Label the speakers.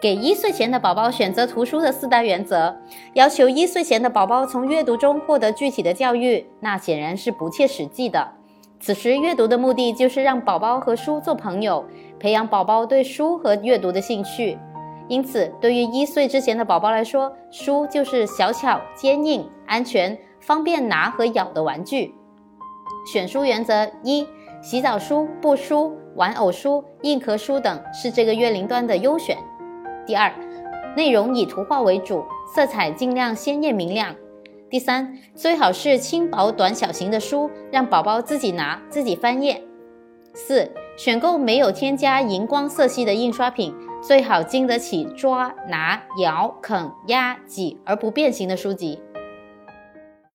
Speaker 1: 给一岁前的宝宝选择图书的四大原则，要求一岁前的宝宝从阅读中获得具体的教育，那显然是不切实际的。此时阅读的目的就是让宝宝和书做朋友，培养宝宝对书和阅读的兴趣。因此，对于一岁之前的宝宝来说，书就是小巧、坚硬、安全、方便拿和咬的玩具。选书原则一：洗澡书、布书、玩偶书、硬壳书等是这个月龄段的优选。第二，内容以图画为主，色彩尽量鲜艳明亮。第三，最好是轻薄短小型的书，让宝宝自己拿、自己翻页。四，选购没有添加荧光色系的印刷品。最好经得起抓、拿、咬、啃、压、挤而不变形的书籍。